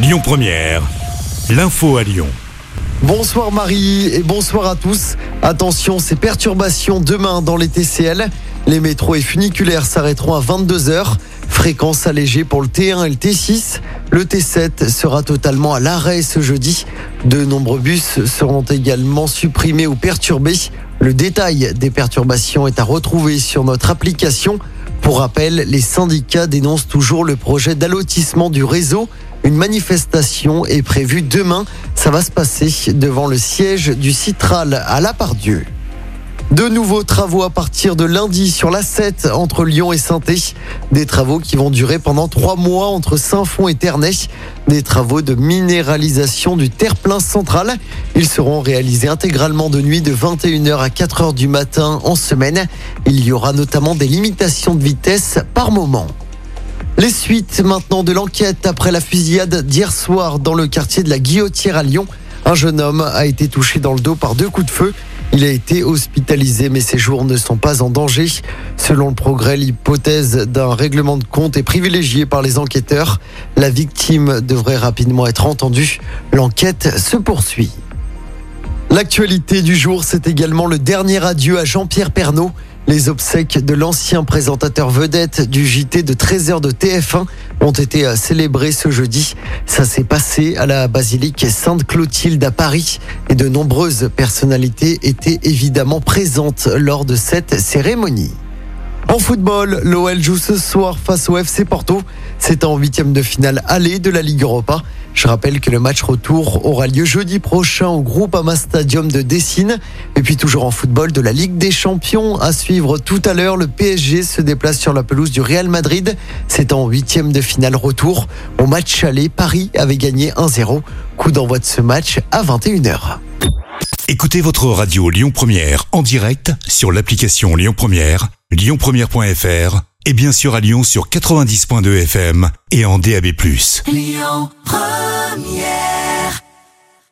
Lyon Première, l'info à Lyon. Bonsoir Marie et bonsoir à tous. Attention, ces perturbations demain dans les TCL. Les métros et funiculaires s'arrêteront à 22h. Fréquence allégée pour le T1 et le T6. Le T7 sera totalement à l'arrêt ce jeudi. De nombreux bus seront également supprimés ou perturbés. Le détail des perturbations est à retrouver sur notre application. Pour rappel, les syndicats dénoncent toujours le projet d'allotissement du réseau. Une manifestation est prévue demain. Ça va se passer devant le siège du Citral à La Pardieu. De nouveaux travaux à partir de lundi sur la 7 entre Lyon et saint Des travaux qui vont durer pendant trois mois entre Saint-Fond et Ternay. Des travaux de minéralisation du terre-plein central. Ils seront réalisés intégralement de nuit de 21h à 4h du matin en semaine. Il y aura notamment des limitations de vitesse par moment. Les suites maintenant de l'enquête après la fusillade d'hier soir dans le quartier de la Guillotière à Lyon. Un jeune homme a été touché dans le dos par deux coups de feu. Il a été hospitalisé, mais ses jours ne sont pas en danger. Selon le progrès, l'hypothèse d'un règlement de compte est privilégiée par les enquêteurs. La victime devrait rapidement être entendue. L'enquête se poursuit. L'actualité du jour, c'est également le dernier adieu à Jean-Pierre Pernaud. Les obsèques de l'ancien présentateur vedette du JT de 13h de TF1 ont été euh, célébrées ce jeudi. Ça s'est passé à la basilique Sainte-Clotilde à Paris et de nombreuses personnalités étaient évidemment présentes lors de cette cérémonie. En football, l'OL joue ce soir face au FC Porto. C'est en huitième de finale aller de la Ligue Europa. Je rappelle que le match retour aura lieu jeudi prochain au groupe Ama Stadium de Dessine. Et puis toujours en football de la Ligue des Champions à suivre tout à l'heure. Le PSG se déplace sur la pelouse du Real Madrid. C'est en huitième de finale retour. Au match aller, Paris avait gagné 1-0. Coup d'envoi de ce match à 21h. Écoutez votre radio Lyon Première en direct sur l'application Lyon Première, lyonpremière.fr et bien sûr à Lyon sur 90.2 FM et en DAB+. Lyon Première